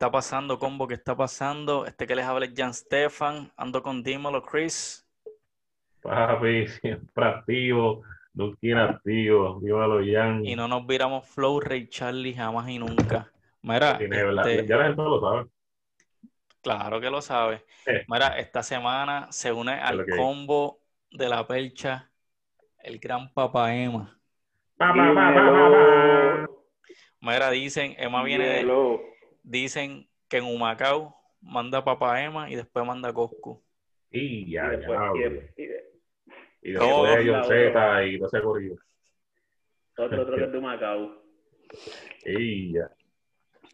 ¿Qué está pasando, combo? ¿Qué está pasando? Este que les habla es Jan Stefan. Ando con Dímelo, Chris. Papi, siempre activo, nunca inactivo. Dímelo, Jan. Y no nos viramos Flow, Ray Charlie, jamás y nunca. Mira, Tiene, este, Ya la gente lo sabe. claro que lo sabe. Eh. Mira, esta semana se une al que combo de la percha, el gran Papa Emma. Pa, pa, pa, pa, pa, pa. Mira, dicen, Emma viene de. Dicen que en Humacao manda Papa Emma y después manda Coscu. Y Y ya, después, ya. y después- y de- Y después y todo ese corrido. otro otro que es de Macao. Y ya.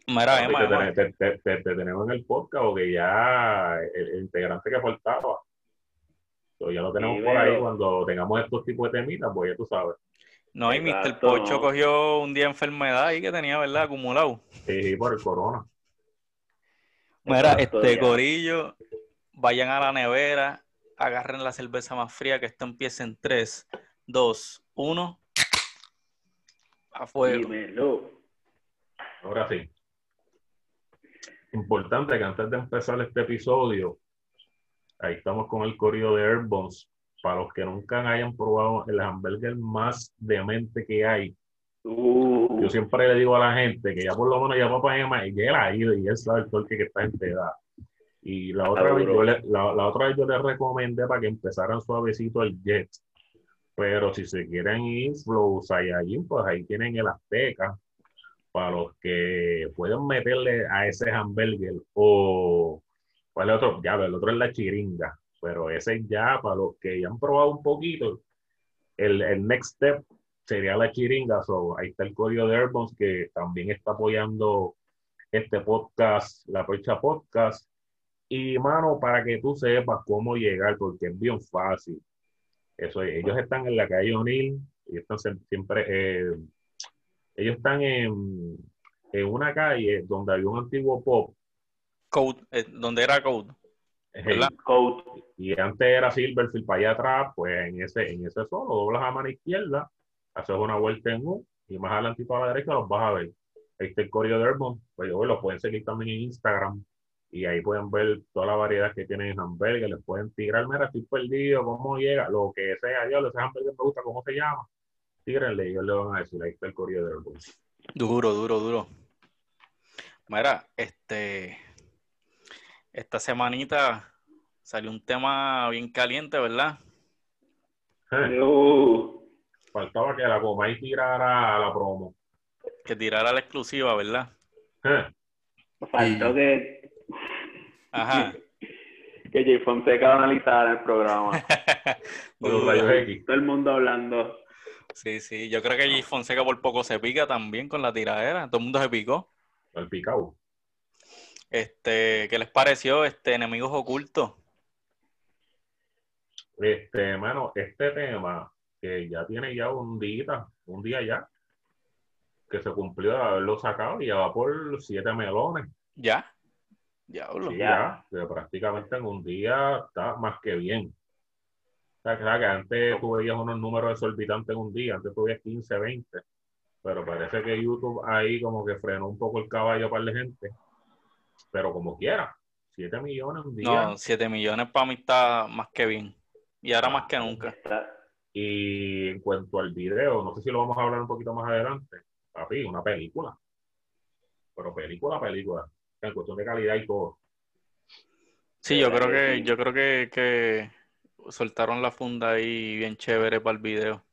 Mira, Emma, te, Emma, ten- te- te- te- te tenemos en el podcast porque ya el, el integrante que faltaba. So, ya lo tenemos Sí, por ahí cuando tengamos estos tipos de temitas, pues ya tú sabes. No, y Mr. Pocho no. cogió un día de enfermedad ahí que tenía, ¿verdad? Acumulado. Sí, por el corona. Mira, Exacto, este ya. corillo, vayan a la nevera, agarren la cerveza más fría, que esto empieza en 3, 2, 1. A fuego. Dímelo. Ahora sí. Importante que antes de empezar este episodio, ahí estamos con el corrido de Airbones. Para los que nunca hayan probado el hamburger más demente que hay, Uh, yo siempre le digo a la gente que ya por lo menos ya papá Emma y él ha ido y él sabe el torque que está en da. Y la otra, vez yo le, la, la otra vez yo les recomendé para que empezaran suavecito el Jet. Pero si se quieren ir Flow Saiyajin, pues ahí tienen el Azteca para los que pueden meterle a ese hamburger o ¿cuál es el otro? Ya, el otro es la chiringa, pero ese ya para los que ya han probado un poquito, el, el next step sería la chiringa. So, ahí está el código de Airbones que también está apoyando este podcast, la Percha Podcast. Y, mano, para que tú sepas cómo llegar, porque es bien fácil. Eso es, ellos están en la calle O'Neill, y están siempre, eh, ellos están en, en una calle donde había un antiguo pop, Code, eh, donde era Code. ¿Verdad? Code. y antes era Silverfield para allá atrás, pues en ese, en ese solo, doblas a mano izquierda, haces una vuelta en U, y más adelantito a la derecha los vas a ver. Ahí está el Correo de Airborne, pues yo, los pueden seguir también en Instagram, y ahí pueden ver toda la variedad que tienen en hamburger, les pueden tirar, mira, estoy perdido, cómo llega, lo que sea, yo, ese hamburger me gusta, ¿cómo se llama? Tírenle, ellos le van a decir, ahí está el Correo de Airborne. Duro, duro, duro. Mira, este, esta semanita salió un tema bien caliente, ¿verdad? Faltaba que la coma y tirara a la promo. Que tirara la exclusiva, ¿verdad? Eh, faltó que, Ajá. que Jay Fonseca lo analizara el programa. con los Duro. rayos X. Todo el mundo hablando. Sí, sí, yo creo que G. Fonseca por poco se pica también con la tiradera, todo el mundo se picó. El picado. Este, ¿qué les pareció este Enemigos Ocultos? Este, hermano, este tema que ya tiene ya un día, un día ya, que se cumplió de haberlo sacado y ya va por siete melones. ¿Ya? Diablo. Sí, Ya. ya, que prácticamente en un día está más que bien. O sea, que antes tú veías unos números exorbitantes en un día, antes tú veías 15, 20, pero parece que YouTube ahí como que frenó un poco el caballo para la gente, pero como quiera, 7 millones un día. No, 7 millones para mí está más que bien. Y ahora más que nunca. Y en cuanto al video, no sé si lo vamos a hablar un poquito más adelante. Papi, una película. Pero película, película. En cuestión de calidad y todo. Sí, yo creo ¿Verdad que sí? yo creo que, que soltaron la funda ahí bien chévere para el video.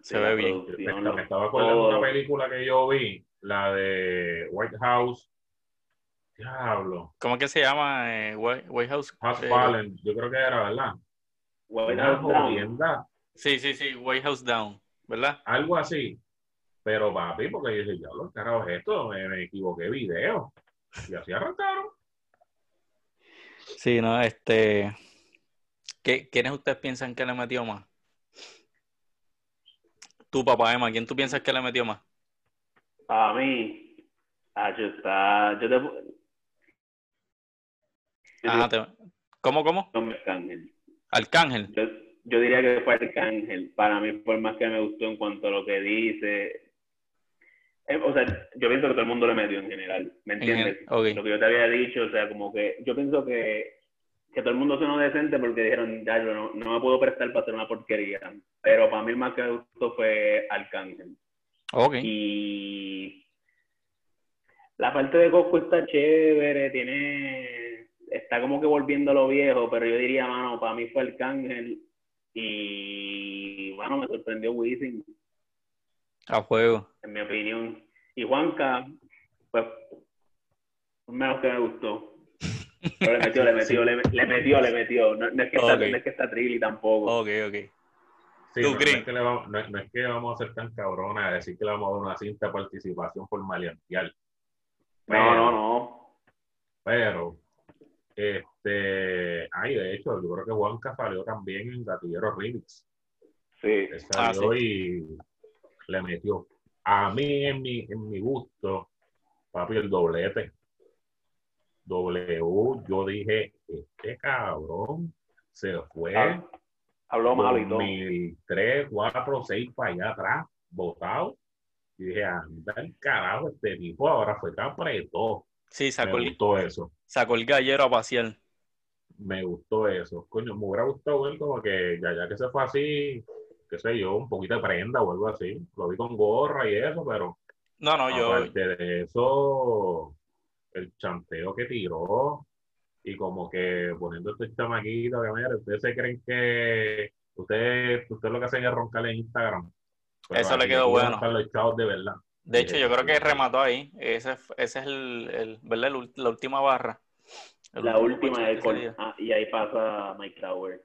Se Sí, ve bien. Me, estaba acordando de una película que yo vi, la de White House. Diablo. ¿Cómo que se llama? Eh, White, White House. Has eh, Fallen. Yo creo que era, ¿verdad? White Una House Down. jodienda, sí, sí, sí, White House Down, ¿verdad? Algo así. Pero papi, porque yo dije, diablo, ¿qué carajo es esto? Me, me equivoqué de video. Y así arrancaron. Sí, no, este. ¿qué, ¿Quiénes ustedes piensan que le metió más? Tú, papá Emma, ¿quién tú piensas que le metió más? A mí, ah, yo está, yo te, Ajá, te- ¿Cómo, cómo? fue Arcángel. Arcángel. Yo, yo diría que fue Arcángel. Para mí, por más que me gustó en cuanto a lo que dice, Eh, o sea, yo pienso que todo el mundo le metió en general, ¿me entiendes? okay. Lo que yo te había dicho, o sea, como que yo pienso que, que todo el mundo sonó decente porque dijeron, ya, yo no, no me puedo prestar para hacer una porquería. Pero para mí el más que me gustó fue Arcángel. Ok. Y la parte de Cosco está chévere, tiene. Está como que volviendo a lo viejo, pero yo diría, mano, para mí fue Arcángel. Y bueno, me sorprendió Wisin, A juego. en mi opinión. Y Juanca, pues, menos que me gustó. Pero le metió, le metió, le, le metió, le metió. No, no es que está, no es que está trilly tampoco. Ok, ok. Sí, ¿Tú no, es que le vamos, no, es- no es que vamos a ser tan cabrones a decir que le vamos a dar una cinta de participación por maleantear. No, no, no. Pero, este, ay, de hecho, yo creo que Juanca salió también en Gatillero Remix. Sí. Él Ah, salió y le metió. A mí, en mi, en mi gusto, papi, el doblete. W, yo dije, este cabrón se fue Ah, Habló malo y todo. 2003, 4, 6 para allá atrás, botado. Y dije, anda el carajo, este tipo ahora fue tan apretó. Sí, sacó Me el, gustó eso. sacó el gallero a pasear. Me gustó eso. Coño, me hubiera gustado ver como que ya, ya que se fue así, qué sé yo, un poquito de prenda o algo así. Lo vi con gorra y eso, pero No, no, yo. aparte de eso, el chanteo que tiró y como que poniendo este chamaquito, que mira, ustedes se creen que ustedes, ustedes lo que hacen es roncar en Instagram. Pero Eso le quedó bueno. están los chavos de verdad. De hecho, yo creo que remató ahí. Ese, ese es el, el, ¿verdad? La última barra. El La última de Col- ah, y ahí pasa Mike Tower.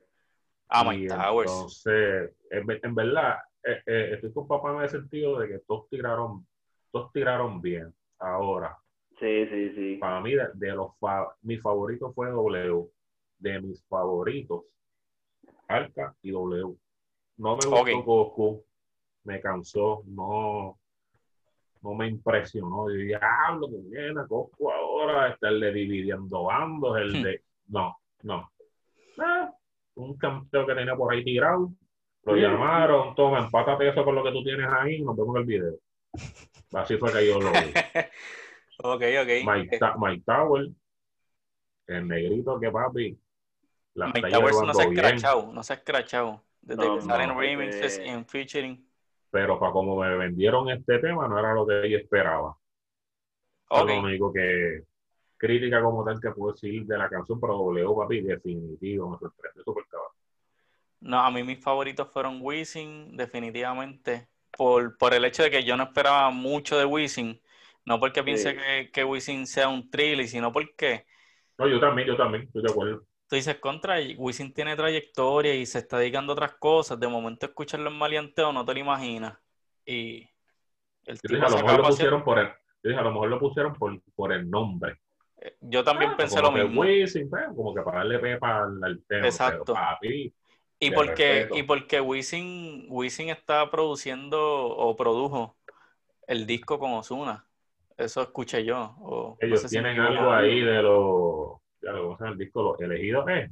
Ah, Y Mike Towers. Entonces, en, ve- en verdad, eh, eh, estoy con papá en el sentido de que todos tiraron, todos tiraron bien. Ahora, Sí, sí, sí. para mí, de, de los fa- mi favorito fue W. De mis favoritos, Arca y W. No me gustó Ok. Goku, me cansó, no, no me impresionó. Yo hablo que viene Goku ahora, está el de dividiendo bandos, el Hmm. de. No, no. Ah, un campeón que tenía por ahí tirado, lo llamaron, toma, empátate eso con lo que tú tienes ahí, nos vemos en el video. Así fue que yo lo vi. Ok, ok. Mike, Eh, Mike Tower, el negrito que papi, la Mike está Towers no se ha escrachado, no se ha escrachado. Desde No, que salen no, remixes ese- en featuring. Pero para como me vendieron este tema no era lo que yo esperaba. Eso Ok. es Lo único que crítica como tal que puedo decir de la canción, pero W, papi, definitivo, me sorprendió súper cabrón. No, a mí mis favoritos fueron Wisin, definitivamente. Por, por el hecho de que yo no esperaba mucho de Wisin. No porque piense Sí. que, que Wisin sea un thriller, sino porque No, yo también, yo también, estoy de acuerdo. Tú dices contra, Wisin tiene trayectoria y se está dedicando a otras cosas. De momento escucharlo en maleanteo no te lo imaginas. Y el Yo dije, a lo mejor lo pusieron por el, yo dije, a lo mejor lo pusieron por, por el nombre. Yo también Ah, pensé lo mismo. Wisin, pues, como que para darle pepa al, al tema. Exacto. Papi, Y porque, respeto. y porque Wisin, Wisin está produciendo o produjo el disco con Ozuna. Eso escuché yo. o no ellos sé tienen algo ahí de los, ya lo ¿cómo se llama el disco? Los elegidos, ¿eh?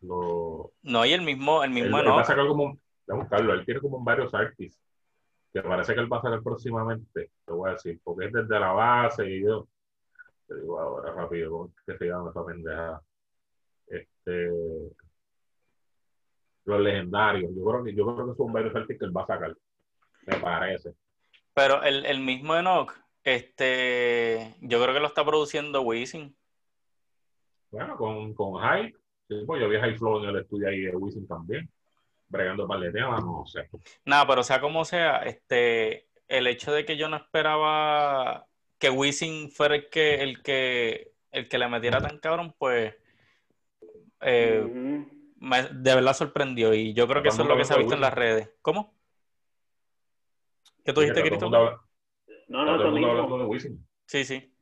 Los, No, y el mismo, el él, mismo él va a sacar como, voy a buscarlo, él tiene como varios artists que parece que él va a sacar próximamente, te voy a decir, porque es desde la base y yo, te digo ahora rápido, ¿cómo es que se llama esa pendejada? Este, los legendarios, yo creo que, yo creo que son varios artistas que él va a sacar, me parece. Pero el, el mismo Enoch, este, yo creo que lo está produciendo Wisin. Bueno, con, con Hype, sí, pues yo vi a High Flow en el estudio ahí de Wisin también, bregando para el tema, no sé. Nada, pero sea como sea, este, el hecho de que yo no esperaba que Wisin fuera el que, el que, el que le metiera tan cabrón, pues eh, me- de verdad sorprendió. Y yo creo que eso es lo que se ha visto en las redes. ¿Cómo? ¿Qué tú dijiste, Cristo? No, no, todo el mundo hablando de Wisin. Sí, sí.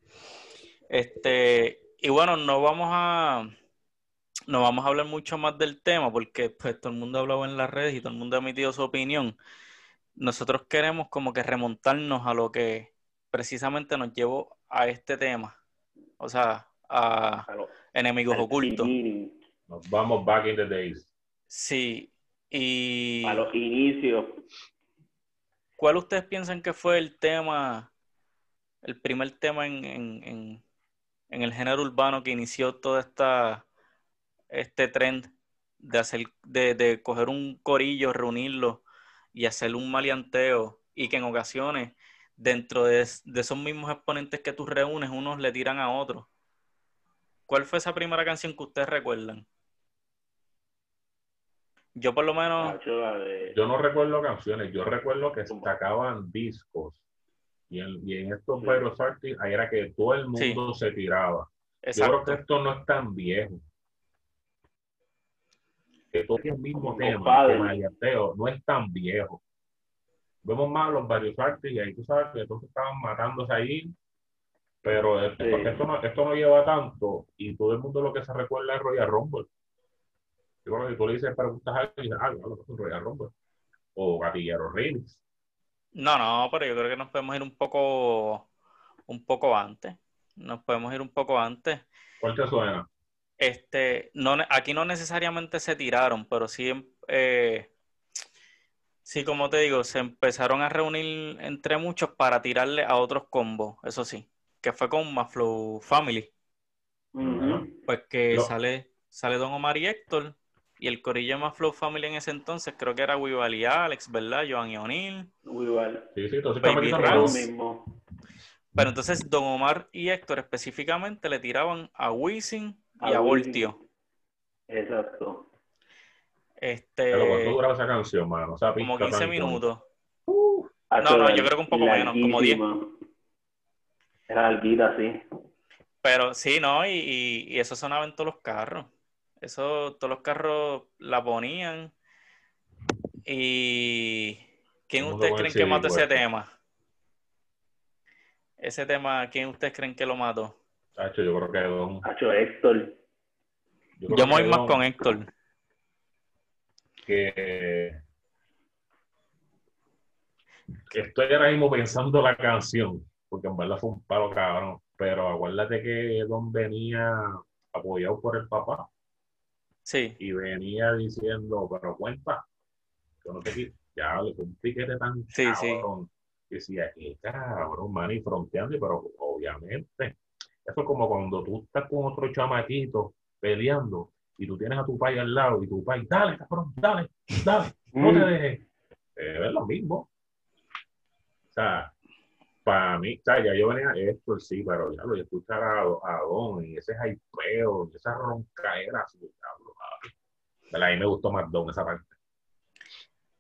Este, y bueno, no vamos a no vamos a hablar mucho más del tema porque pues todo el mundo ha hablado en las redes y todo el mundo ha emitido su opinión. Nosotros queremos como que remontarnos a lo que precisamente nos llevó a este tema. O sea, a A lo- enemigos ocultos. beginning, Nos vamos back in the days. Sí. Y A los inicios. ¿cuál ustedes piensan que fue el tema el primer tema en, en, en, el género urbano que inició todo esta, este trend de, hacer, de, de coger un corillo, reunirlo y hacer un maleanteo y que en ocasiones dentro de, de, esos mismos exponentes que tú reúnes, unos le tiran a otros. ¿Cuál fue esa primera canción que ustedes recuerdan? Yo por lo menos... Yo no recuerdo canciones, yo recuerdo que sacaban discos y en, y en estos sí. ahí era que todo el mundo se tiraba. Yo creo que esto no es tan viejo. Que todo el mismo tema, que no es tan viejo. Vemos más los varios artes y ahí tú sabes que todos estaban matándose ahí, pero esto, esto, no, esto no lleva tanto y todo el mundo lo que se recuerda es Royal Rumble. Yo creo que tú le dices preguntas a alguien y dices, ah, no, Royal Rumble. O Gatillero Remix. No, no, pero yo creo que nos podemos ir un poco, un poco antes. Nos podemos ir un poco antes. ¿Cuál te suena? Este, no, aquí no necesariamente se tiraron, pero sí, eh, sí, como te digo, se empezaron a reunir entre muchos para tirarle a otros combos, eso sí, que fue con Maflow Family. Pues que sale, sale Don Omar y Héctor, y el corillo más Flow Family en ese entonces creo que era Wival y Alex, ¿verdad? Joan y O'Neill. Wival. Sí, sí, entonces Baby Rams. mismo. Pero entonces Don Omar y Héctor específicamente le tiraban a Wisin y a, Voltio. Exacto. Este... Pero ¿cuánto duraba esa canción, mano? O sea, como 15 minutos. Uh, no, no, yo creo que un poco menos, como 10. Era alguita, sí. Pero sí, ¿no? Y, y, y eso sonaba en todos los carros. Eso, todos los carros la ponían. ¿Y quién ustedes creen que mató ese tema? Ese tema, ¿quién ustedes creen que lo mató? Hacho, yo creo que Don. Hacho, Héctor. Yo, yo me voy más con Héctor. Que... que estoy ahora mismo pensando la canción, porque en verdad fue un palo cabrón, pero acuérdate que Don venía apoyado por el papá. Sí. Y venía diciendo, pero cuenta, yo no te ya le un piquete tan sí, cabrón. Sí. Decía, qué cabrón, man, y fronteando, pero obviamente, eso es como cuando tú estás con otro chamaquito peleando y tú tienes a tu pai al lado y tu pai, dale, cabrón, dale, dale, no te mm. dejes. Eh, es lo mismo. O sea, para mí, o sea, ya yo venía esto, sí, pero ya lo escuchar a, a Don y ese hypeo, esa roncaera, así, a mí me gustó más Don esa parte.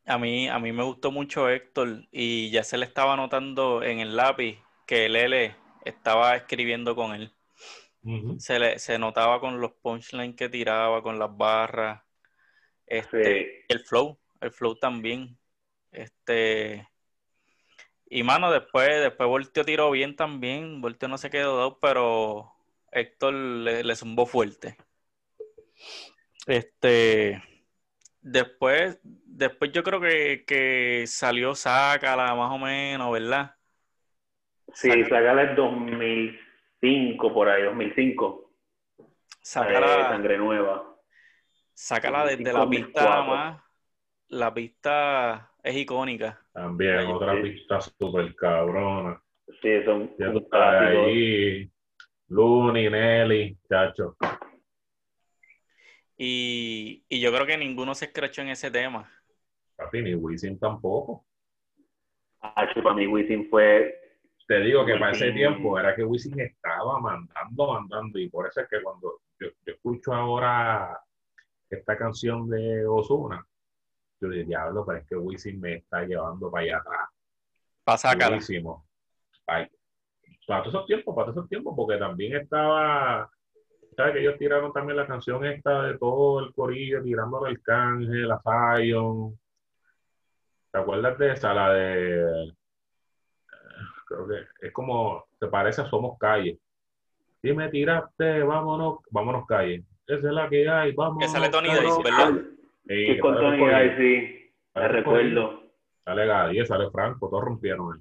A mí, a mí me gustó mucho Héctor y ya se le estaba notando en el lápiz que Lele estaba escribiendo con él. se, le, se notaba con los punchlines que tiraba, con las barras. Este, El flow, el flow también. Este, y mano, después, después Voltio tiró bien también. Voltio no se quedó, pero Héctor le, le zumbó fuerte. Este, después, después yo creo que, que salió Sácala más o menos, ¿verdad? Sí, Sácala es 2005, por ahí, 2005. Sácala. Eh, sangre nueva. Sácala desde la pista más. La pista es icónica. También, otra pista súper cabrona. Sí, son. ahí. Looney, Nelly, chacho. Y, y yo creo que ninguno se escrachó en ese tema. Papi, ni Wisin tampoco. Ah, para mí Wisin fue... Te digo que para ese tiempo era que Wisin estaba mandando, mandando, y por eso es que cuando yo, escucho ahora esta canción de Osuna, yo digo, diablo, pero es que Wisin me está llevando para allá atrás. Para sacar. Para todos esos tiempos, para todos esos tiempos, porque también estaba ¿sabes? Que ellos tiraron también la canción esta de todo el corillo, tirando al Arcángel, a Zion. ¿Te acuerdas de esa? La de. Eh, creo que es como. Se parece a Somos Calle. Si me tiraste, vámonos, vámonos calle. Esa es la que hay, vámonos. Esa es Tony Dice, ¿verdad? Sí, con Tony Dice, sí. Me recuerdo. Sale Gadi, sale Franco, todos rompieron ahí.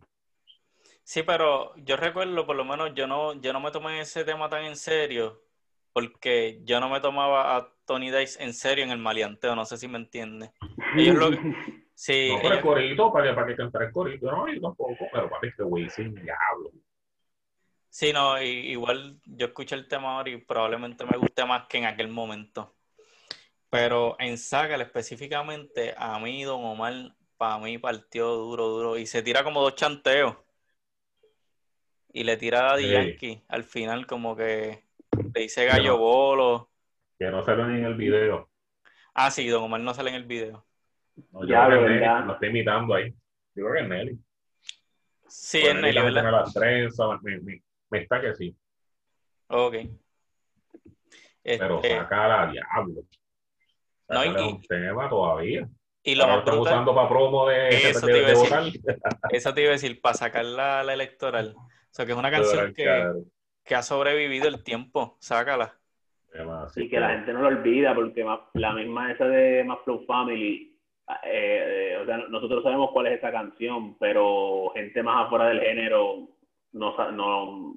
Sí, pero yo recuerdo, por lo menos, yo no, yo no me tomé ese tema tan en serio porque yo no me tomaba a Tony Dice en serio en el maleanteo, no sé si me entiende. Ellos lo sí, no, pero el corito, para que, para que cantara el corito, no, yo tampoco, pero para que Wisin, diablo. Sí, no, igual yo escuché el tema ahora y probablemente me guste más que en aquel momento. Pero en Sácala específicamente, a mí Don Omar, para mí partió duro, duro. Y se tira como dos chanteos. Y le tira a Daddy Yankee al final como que le dice gallo bolo. Que no sale ni en el video. Ah, sí, Don Omar no sale en el video. ya, verdad. Lo estoy imitando ahí. Yo creo que es Nelly. Sí, es Nelly, ¿verdad? las trenzas, me, me, me, está que sí. Ok. Pero este saca la diablo. No, y, un tema todavía. Y lo más están usando para promo de, eso te iba a decir, Eso te iba a decir, para sacar la, la electoral. O sea, que es una canción que, que, ha sobrevivido el tiempo. Sácala. Y que la gente no lo olvida, porque la misma esa de Más Flow Family, eh, o sea, nosotros sabemos cuál es esa canción, pero gente más afuera del género no, no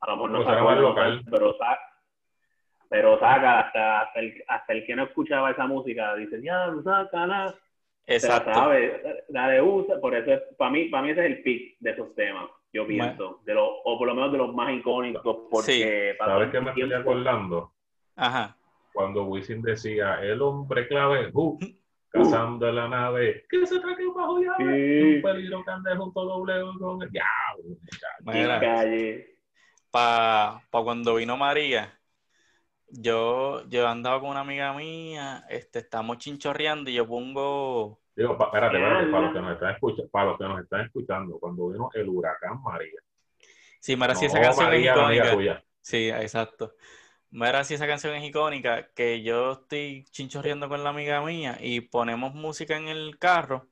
a lo mejor no, sabe local, pero pero saca hasta, hasta, el, hasta el que no escuchaba esa música dice ya saca exacto sabe, la de usa por eso para mí para mí ese es el pick de esos temas yo pienso de los o por lo menos de los más icónicos porque sabes qué me estoy acordando ajá. Cuando Wisin decía el hombre clave uh, cazando la nave que se traque bajo ya un peligro que ande junto doble con el ya para pa cuando vino María yo, yo andaba con una amiga mía, este, estamos chinchorreando y yo pongo. Digo, espérate, espérate, para los que nos están escuchando, para los que nos están escuchando, cuando vino el huracán María. Sí, Mara, si esa canción es icónica. Sí, exacto. Mira, si esa canción es icónica, que yo estoy chinchorreando con la amiga mía y ponemos música en el carro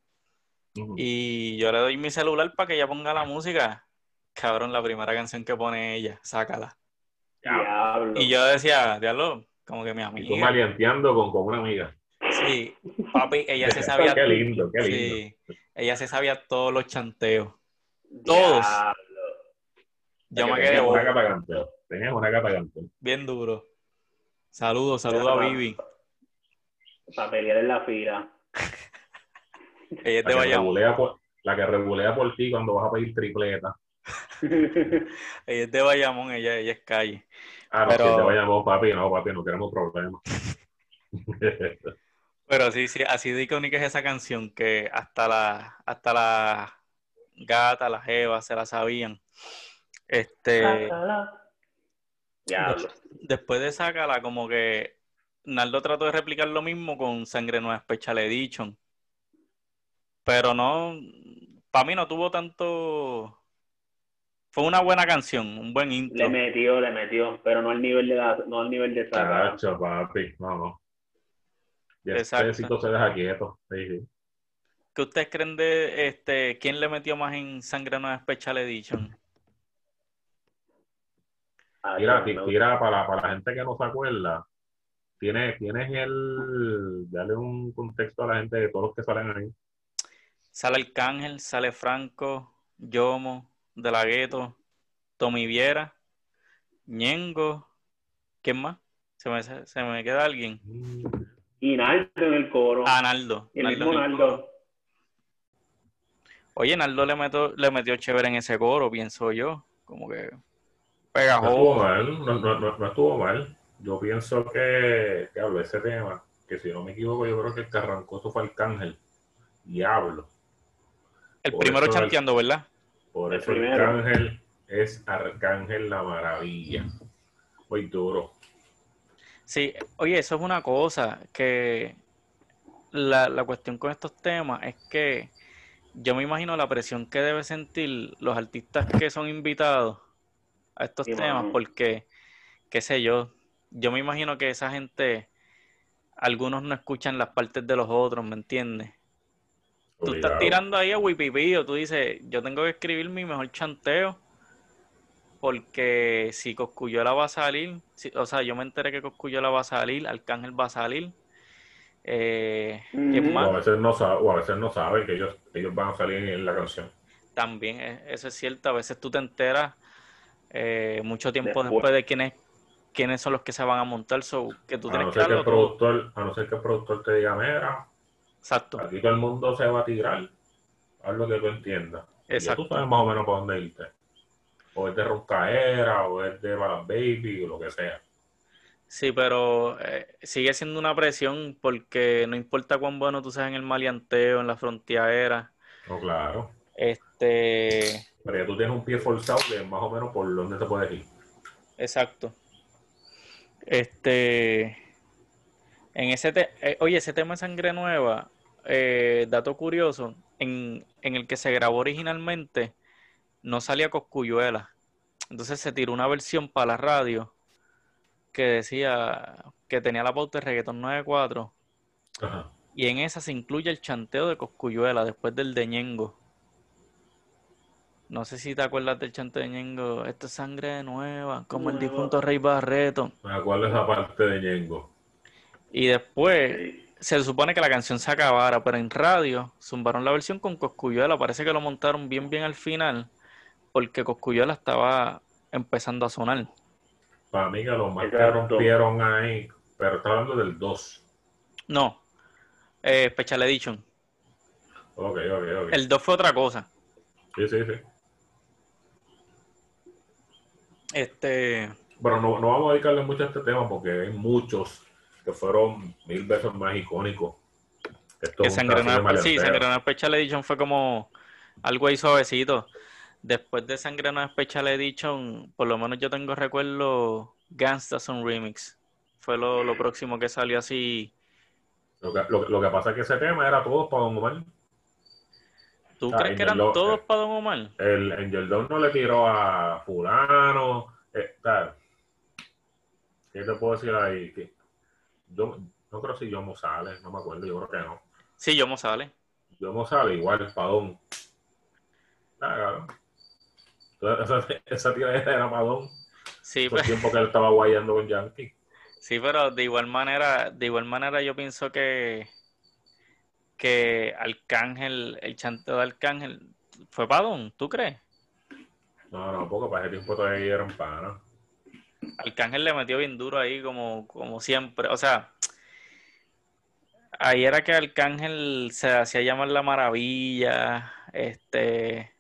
y yo le doy mi celular para que ella ponga la música. Cabrón, la primera canción que pone ella, sácala. Y yo decía, diablo, como que mi amiga. Y tú maleanteando con, con una amiga. Sí, papi, ella se sabía. qué lindo, qué lindo. Sí, ella se sabía todos los chanteos. Todos. Yo me quedé. Una capa Tenías una capa Bien duro. Saludos, saludos a Vivi. Para pelear en la fila. ella te vaya. La que regulea por ti cuando vas a pedir tripleta. ella es de Bayamón, ella, ella es calle. Ah, no, pero... si es de Bayamón, papi, no, papi, no queremos problemas. Pero sí, sí, así de icónica es esa canción que hasta la, hasta la gata, las jevas se la sabían. Este. Ya. después de Sácala, como que Naldo trató de replicar lo mismo con Sangre Nueva Special Edition. Pero no, para mí no tuvo tanto fue una buena canción, un buen intro. Le metió, le metió, pero no al nivel de la, no al nivel de Cacho, papi, no, no. Ya Exacto. se deja quieto. Sí, ¿Qué ustedes creen de este quién le metió más en Sangre Nueva Special Edition? Mira, tira para, para la gente que no se acuerda. Tienes, tienes el. Dale un contexto a la gente de todos los que salen ahí. Sale el Cángel, sale Franco, Yomo, de la Gueto, Tommy Viera, Ñengo, ¿quién más? Se me, se me queda alguien. Y Naldo en el coro. Ah, Naldo. El mismo Naldo. Oye, Naldo le metió, le metió chévere en ese coro, pienso yo. Como que pegajoso. No estuvo mal, no, no, no, estuvo mal. Yo pienso que, que hablo ese tema, que si no me equivoco, yo creo que el que arrancó eso fue Arcángel. Diablo. El primero chanteando, ¿verdad? Por eso el Arcángel es Arcángel la maravilla. Muy duro. Sí, oye, eso es una cosa que la, la cuestión con estos temas es que yo me imagino la presión que deben sentir los artistas que son invitados a estos temas, porque, qué sé yo, yo me imagino que esa gente, algunos no escuchan las partes de los otros, ¿me entiendes? Tú estás tirando ahí a Wipipío, tú dices, yo tengo que escribir mi mejor chanteo, porque si Coscuyola va a salir, o sea, yo me enteré que Coscuyola va a salir, Arcángel va a salir. Eh, O a veces no sabe, o a veces no sabe que ellos, ellos van a salir en la canción. También, eh, eso es cierto, a veces tú te enteras eh, mucho tiempo después, de quiénes quiénes son los que se van a montar, so, que tú tienes a no ser que el productor, A no ser que el productor te diga, mira, Exacto. Aquí todo el mundo se va a tirar. Haz lo que tú entiendas. Exacto. tú sabes más o menos por dónde irte. O es de Roncaera, o es de Balas Baby, o lo que sea. Sí, pero eh, sigue siendo una presión porque no importa cuán bueno tú seas en el maleanteo, en la frontera. No, claro. Este. Pero ya tú tienes un pie forzado de más o menos por dónde te puedes ir. Exacto. Este. En ese eh, oye, ese tema de sangre nueva, eh, dato curioso, en, en, el que se grabó originalmente no salía Coscuyuela. Entonces se tiró una versión para la radio que decía que tenía la pauta de reggaeton 94. Y en esa se incluye el chanteo de Coscuyuela después del de Ñengo. No sé si te acuerdas del chanteo de Ñengo. Esto es sangre nueva, como el difunto Rey Barreto. Me acuerdo esa parte de Ñengo. Y después se supone que la canción se acabara, pero en radio zumbaron la versión con Coscuyuela. Parece que lo montaron bien, bien al final, porque Coscuyuela estaba empezando a sonar. Para mí que los más que rompieron ahí, pero está hablando del 2. No, eh, Special Edition. Ok, ok, ok. El 2 fue otra cosa. Sí, sí, sí. Este. Bueno, no, no vamos a dedicarle mucho a este tema porque hay muchos que fueron mil veces más icónicos. Esto que Sangre sí, Sangre Special Edition fue como algo ahí suavecito después de Sangre No Special Edition, por lo menos yo tengo recuerdo Gangsta Son Remix. Fue lo, próximo que salió así. Lo que, lo, que, pasa es que ese tema era todo para Don Omar. ¿Tú crees que eran todos para Don Omar? El Angel Don no le tiró a fulano. Eh, ¿Qué te puedo decir ahí? Que yo no creo si Yomo sale, no me acuerdo, yo creo que no. Sí, Yomo sale. Yomo sale, igual, Padón. Claro. Esa, esa era Madón. Sí, por el tiempo que él estaba guayando con Yankee. Sí, pero de igual manera, de igual manera yo pienso que que Arcángel, el chanteo de Arcángel, fue Padón, ¿tú crees? No, no, poco para ese tiempo todavía eran pana. Arcángel le metió bien duro ahí como, como siempre. O sea, ahí era que Arcángel se hacía llamar la maravilla. Este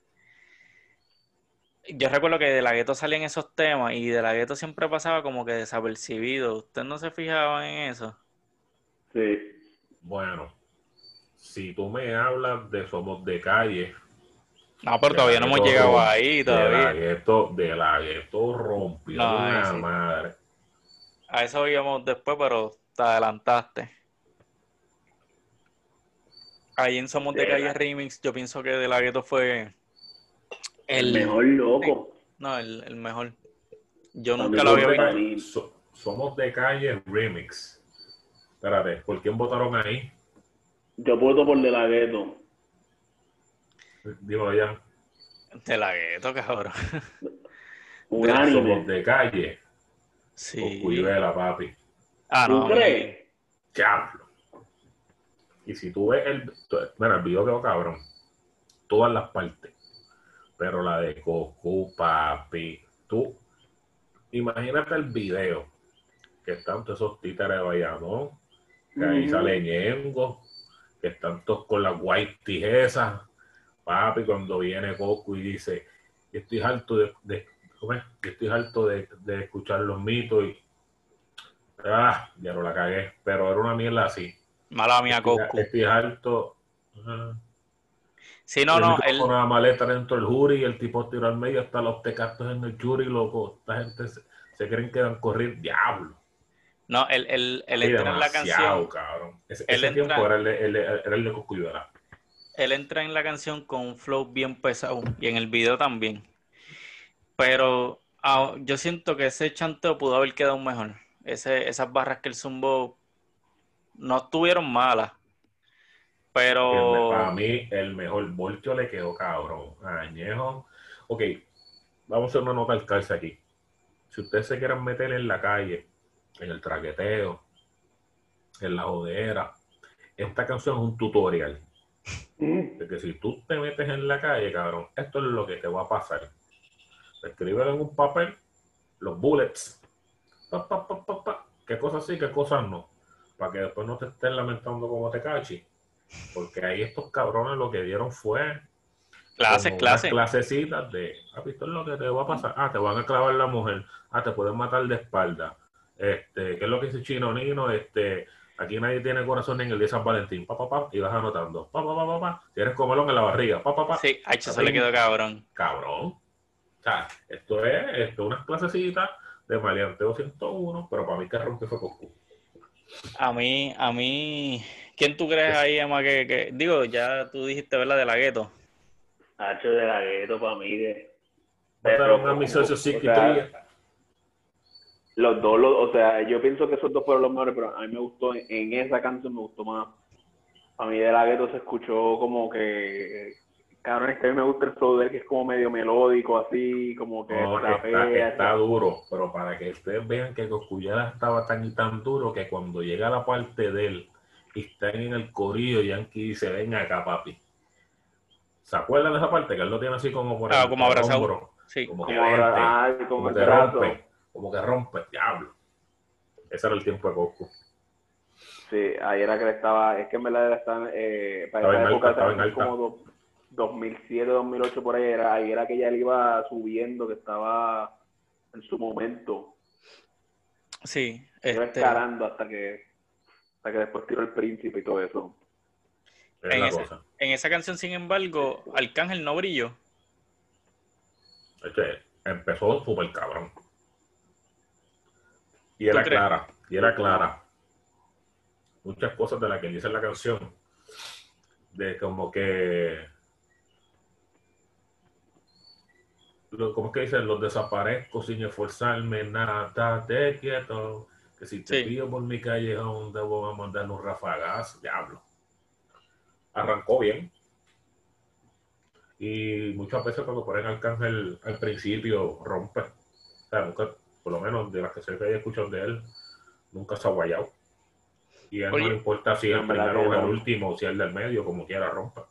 yo recuerdo que de la gueto salían esos temas y de la gueto siempre pasaba como que desapercibido. ¿Usted no se fijaba en eso? Sí. Bueno, si tú me hablas de Somos de Calle. No, pero todavía no hemos llegado ahí todavía. De la gueto, rompió una madre. A eso íbamos después, pero te adelantaste. Ahí en Somos de, Calle Remix, yo pienso que de la gueto fue el, mejor loco. No, el, mejor. Yo nunca lo había visto. somos de calle Remix. Espérate, ¿por quién votaron ahí? Yo voto por De La Gueto. Digo ya. De La Gueto, cabrón. Somos de calle. Sí. Cuyuela, papi. Ah, ¿Tú crees? Diablo. Y si tú ves el. Mira, el video quedó cabrón. Todas las partes pero la de Coco, papi, tú, imagínate el video, que están todos esos títeres de Bayamón, que ahí sale Ñengo, que están todos con las white tijesas, papi, cuando viene Coco y dice, estoy harto de, de estoy harto de, escuchar los mitos y ah, ya no la cagué, pero era una mierda así. Mala mía, Coco. Estoy harto. Sí, no, no. Él... Con una maleta dentro del jury y el tipo tira al medio hasta los tecatos en el jury, loco. Esta gente se, creen que van a correr diablo. No, él, él, él entra en la canción. cabrón. Ese, ese tiempo era el, el, era el de Cocuyuela. Él entra en la canción con un flow bien pesado y en el video también. Pero ah, yo siento que ese chanteo pudo haber quedado mejor. Ese, esas barras que él zumbó no estuvieron malas pero. Para mí, el mejor voltio le quedó cabrón. Añejo. Ok, vamos a hacer una nota al calce aquí. Si ustedes se quieren meter en la calle, en el traqueteo, en la jodera, esta canción es un tutorial. Mm. De que si tú te metes en la calle, cabrón, esto es lo que te va a pasar. Escribe en un papel los bullets. qué cosas sí, qué cosas no. Para que después no te estén lamentando como te cachi porque ahí estos cabrones lo que dieron fue Clases, clases. Clasecitas de, ah, esto es lo que te va a pasar. Ah, te van a clavar la mujer. Ah, te pueden matar de espalda. Este, ¿qué es lo que dice Chino Nino? Este, aquí nadie tiene corazón en el día de San Valentín. Pa, pa, pa, y vas anotando. Pa, pa, pa, pa, pa. Tienes comelón en la barriga. Pa, pa, pa. Sí, a se le quedó cabrón. Cabrón. O sea, esto es, esto unas clasecitas de maleanteo 101, pero para mí que rompe fue Goku. A mí, a mí, ¿quién tú crees ahí, Emma, que, que, digo, ya tú dijiste, ¿verdad? De la gueto. Hacho de la gueto para mí de... Pero, a mi socio los dos, o sea, yo pienso que esos dos fueron los mejores, pero a mí me gustó, en esa canción me gustó más. A mí de la gueto se escuchó como que, cabrón, es que a mí me gusta el flow de él, que es como medio melódico, así, como que está, duro, pero para que ustedes vean que Coscullera estaba tan y tan duro que cuando llega la parte de él están en el corillo, Yankee dice, ven acá, papi. ¿Se acuerdan de esa parte? Que él lo tiene así como por ah, como abrazado. Sí. Como, que, ah, como, como que rompe como que rompe, diablo. Ese era el tiempo de Goku. Sí, ahí era que estaba, es que en verdad están, eh, para esa época estaba como 2007, 2008 por ahí, era, ahí era que ya él iba subiendo, que estaba en su momento. Sí. Iba este... escalando hasta que, hasta que después tiró el príncipe y todo eso. En, en, esa canción, sin embargo, Arcángel no brilló. Es que empezó súper cabrón. Y era clara, y era clara. Muchas cosas de las que dice la canción. De como que. Como es que dicen? Los desaparezco sin esforzarme, nada, te quieto. Que si te pido por mi callejón, debo mandar un rafagazo, diablo. Arrancó bien. Y muchas veces cuando ponen Arcángel al principio rompe. O sea, nunca, por lo menos de las que se haya escuchado de él, nunca se ha guayado. Y a él no le importa si es el primero o el último, o si es el del medio, como quiera rompa.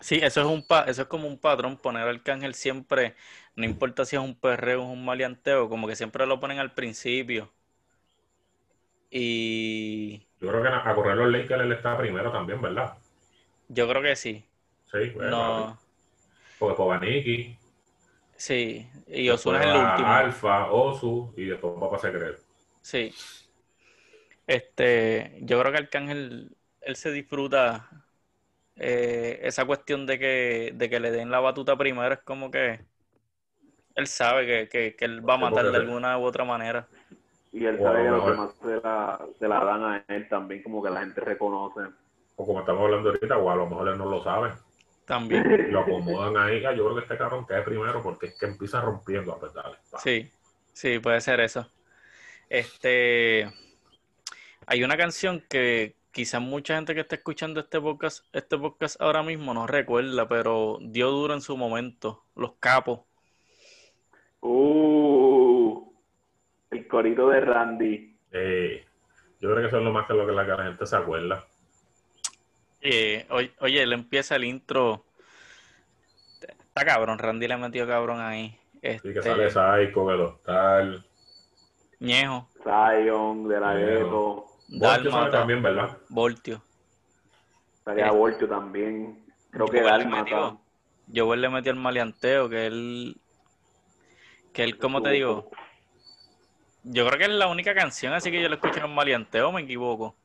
Sí, eso es un pa eso es como un patrón, poner al cángel siempre, no importa si es un perreo o un maleanteo, como que siempre lo ponen al principio. Y yo creo que a correr los Lakers él está primero también, ¿verdad? Yo creo que sí. Sí, bueno, no. Porque Povaniki, Sí, y Osuna es el último. Alfa, Osu y después Papá Secreto. Sí. Este, yo creo que Arcángel, él se disfruta eh, esa cuestión de que, de que le den la batuta primero, es como que él sabe que, que, él va a matar de alguna u otra manera. Y él sabe que los demás se la, se la dan a él también, como que la gente reconoce. O como estamos hablando ahorita, o a lo mejor él no lo sabe. También. Lo acomodan ahí. Yo creo que este cabrón cae primero porque es que empieza rompiendo a pedales. Sí, sí, puede ser eso. Este. Hay una canción que quizás mucha gente que está escuchando este podcast, este podcast ahora mismo no recuerda, pero dio duro en su momento. Los capos. Uh, el corito de Randy. Eh, yo creo que eso es lo más que lo que la gente se acuerda. Eh, oye, él empieza el intro. Está cabrón, Randy le metió cabrón ahí. Este... Sí, que sale Psycho, el hostal. Ñejo. Zion, de la. Voltio también, ¿verdad? Voltio. Estaría eh, Voltio también. Creo que Dalmata. Yo le metió el maleanteo, que él. Que él, ¿cómo te digo? Yo creo que es la única canción, así que yo lo escucho en el maleanteo, me equivoco.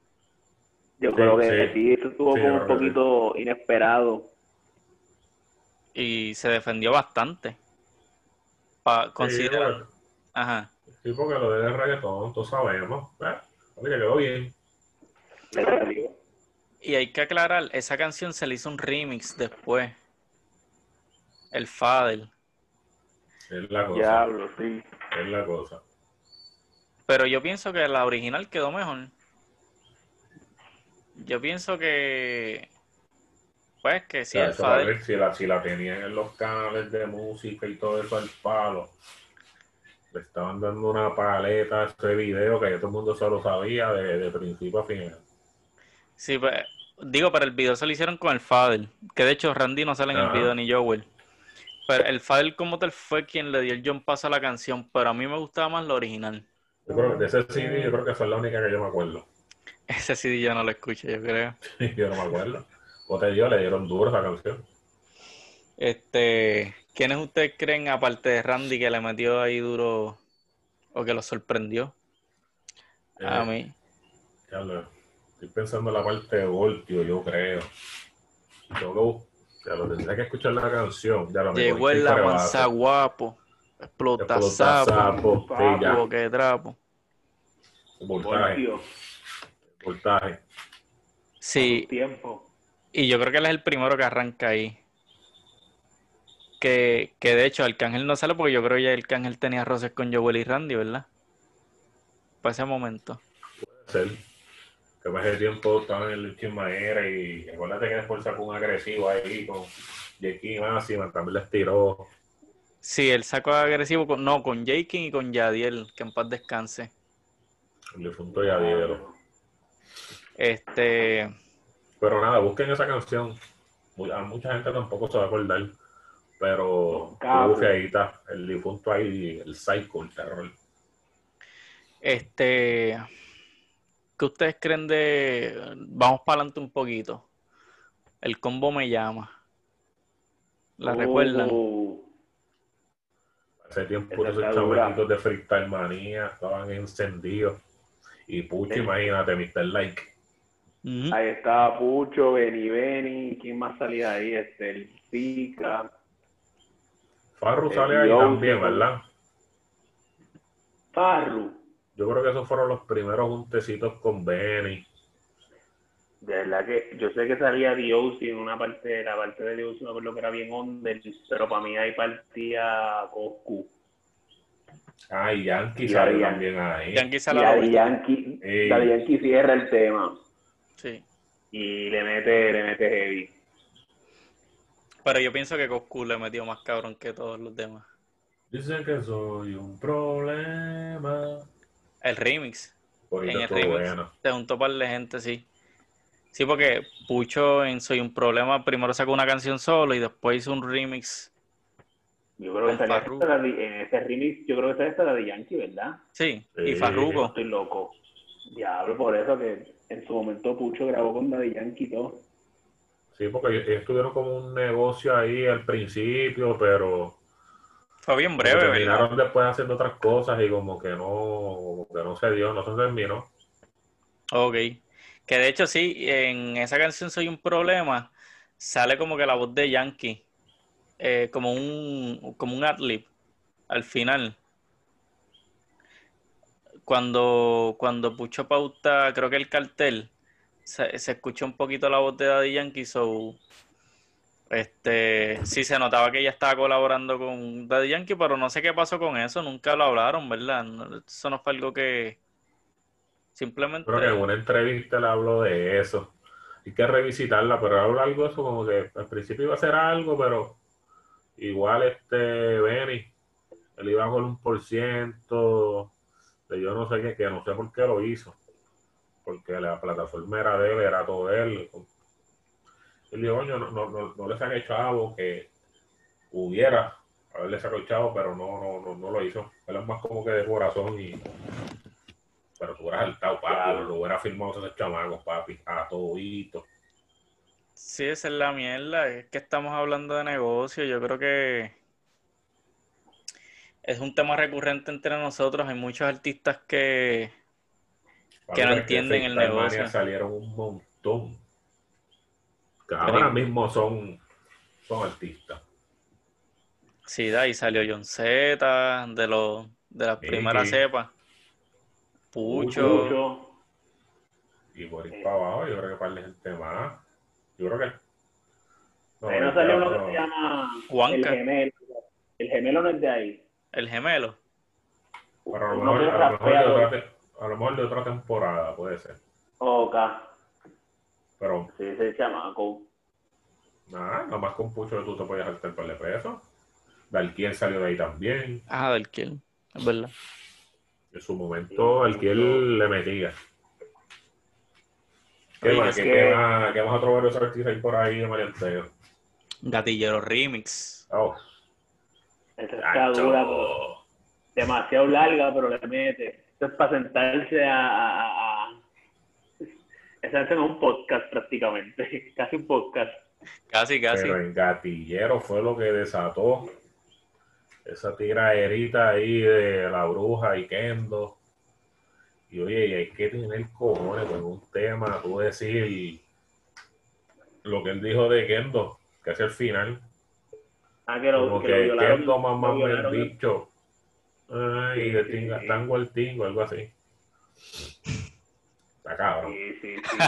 Yo creo que sí, eso estuvo como un poquito inesperado. Y se defendió bastante. Pa considerar. Ajá. Sí, porque lo de reggaetón, todos sabemos. Eh, oye, quedó bien. Y hay que aclarar, esa canción se le hizo un remix después. El Fadel. Es la cosa. Diablo, sí. Es la cosa. Pero yo pienso que la original quedó mejor. Yo pienso que. Pues que si el si, la, si la tenían en los canales de música y todo eso al palo, le estaban dando una paleta a este video que todo el mundo solo sabía de, principio a fin. Sí, pues, digo, pero el video se lo hicieron con el Fadel, que de hecho Randy no sale en el video ni Joel. Pero el Fadel como tal fue quien le dio el John Pass a la canción, pero a mí me gustaba más lo original. Yo creo que de ese CD yo creo que fue la única que yo me acuerdo. Ese CD ya no lo escucho, yo creo. yo no me acuerdo. O te dio, le dieron duro esa canción. Este, ¿quiénes ustedes creen, aparte de Randy, que le metió ahí duro o que lo sorprendió? A Eh, mí. ya lo- estoy pensando en la parte de Voltio, yo creo. Que bus- ya lo tendría que escuchar la canción. Ya lo Llegó en la guapo. Explota Explota sapo. sapo, qué trapo. Voltaje, voltaje. Sí, tiempo. y yo creo que él es el primero que arranca ahí. Que, que de hecho Arcángel no sale porque yo creo que ya Arcángel tenía roces con Joel y Randy, ¿verdad? Para ese momento. Puede ser. Que para ese tiempo estaban en la última era y acuérdate que después sacó un agresivo ahí con Jackie Máxima, también les tiró. Sí, él sacó agresivo con, no, con Jakin y con Yadiel, que en paz descanse. El difunto Yadiero. Este, Pero nada, busquen esa canción. A mucha gente tampoco se va a acordar. Pero tuvo feita. El difunto ahí, el psycho, el terror. este, ¿qué ustedes creen de, vamos para adelante un poquito? El combo me llama. ¿La recuerdan? Hace tiempo esos chamaquitos de Freestyle Manía estaban encendidos. Y Pucho, Sí. imagínate, Mr. Like. Ujú. Ahí estaba Pucho, Beni Beni, ¿quién más salía ahí? Este, el Pica, Farru sale ahí también. ¿verdad? Farru. Yo creo que esos fueron los primeros juntecitos con Benny. De verdad que yo sé que salía Dios en una parte, la parte de Dios me acuerdo que era bien under, pero para mí ahí partía Coscu. Ah, y Yankee Y sale también ahí. Yankee Y sale la vuelta. Yankee, Ey. Daddy Yankee cierra el tema Sí. y le mete, le mete heavy. Pero yo pienso que Coscu le metió más cabrón que todos los demás. Dicen que soy un problema. El remix. Por En el remix. bueno. Se juntó par de gente, sí. Sí, porque Pucho en Soy un Problema primero sacó una canción solo y después hizo un remix. Yo creo que Farruko. esta Daddy- en ese remix, yo creo que sale esta Daddy Yankee, ¿verdad? Sí, y. Farruko. Estoy loco. Diablo, por eso que en su momento Pucho grabó con Daddy Yankee y todo. Sí, porque ellos tuvieron como un negocio ahí al principio, pero Fue bien breve, ¿verdad? terminaron después haciendo otras cosas y como que no, como que no se dio, no se terminó. Ok. Que de hecho sí, en esa canción Soy un Problema sale como que la voz de Yankee, eh, como un, como un adlib al final. Cuando, cuando Pucho pauta, creo que el cartel, se, se escucha un poquito la voz de Daddy Yankee, so, este, sí se notaba que ella estaba colaborando con Daddy Yankee, pero no sé qué pasó con eso, nunca lo hablaron, ¿verdad? Eso no fue algo que simplemente... Creo en una entrevista le habló de eso. Hay que revisitarla, pero habla algo de eso como que al principio iba a hacer algo, pero igual este Benny, él iba con un por ciento de yo no sé qué, que no sé por qué lo hizo. Porque la plataforma era de él, era todo él. Él dijo, no, no, no, no le saqué chavo, que hubiera haberle sacado chavo, pero no, no, no, no lo hizo. Él es más como que de corazón y pero tú hubieras saltado, papi, Claro. lo hubiera firmado a esos chamacos, papi, a todito. Sí, esa es la mierda. Es que estamos hablando de negocio. Yo creo que es un tema recurrente entre nosotros. Hay muchos artistas que, Papi, no entienden el negocio. Salieron un montón. Que Pero- ahora mismo son, son artistas. sí, de ahí salió John Z, de los de las Sí. primeras cepas. Pucho. Pucho. Y por ir para abajo, yo creo que para la gente más. Yo creo que. No, Ahí no el salió uno que se llama Juanca. El Gemelo. El Gemelo no es de ahí. El gemelo. Pero a lo mejor, a lo mejor de otra, dos. te- a lo mejor de otra temporada, puede ser. Ok. Pero Sí, ese chamaco. nada, nada más con Pucho tú te podías saltar par de pesos. Dalquiel salió de ahí también. Ah, del kill. Es verdad. En su momento, Sí, Dalquiel le metía. ¿Qué Oye, más? es ¿Qué, que- más? ¿Qué más otro varios artistas hay por ahí de marianteo? Gatillero Remix. Oh, Esa está dura, pero demasiado larga, pero le mete. Esto es para sentarse a... a, a- a- Esa es un podcast prácticamente. Casi un podcast. Casi, casi. Pero en gatillero fue lo que desató esa tiraderita ahí de la bruja y Kendo. Y oye, y hay que tener cojones con un tema, tú decir lo que él dijo de Kendo, que es el final. Ah, que lo, Como que que, lo violaron. Kendo mamá me violaron. bicho. Ay, Sí, de sí, tinga, sí. tango el tingo, algo así. Está cabrón. Sí, sí, sí.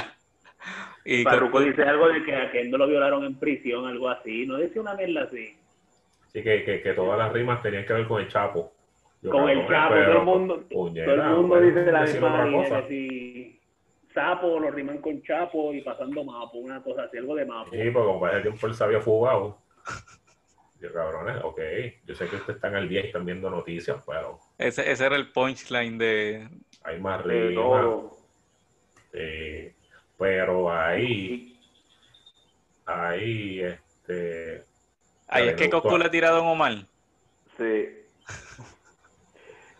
Y Farruko dice algo de que a Kendo lo violaron en prisión, algo así. No decía una mierda así. Así que, que, que todas las rimas tenían que ver con el Chapo. Yo, Con el Chapo, todo el mundo, todo el mundo dice la misma línea, que si sapo lo riman con chapo y pasando mapo, una cosa así, algo de mapo. Sí, porque como para ese tiempo él se había fugado. Yo, cabrones, ok. Yo sé que ustedes están al día y están viendo noticias, pero ese, ese era el punchline de... hay más rimas. eh, pero ahí, ahí, este. Ahí es que. Coscu le tira a Don Omar. Sí.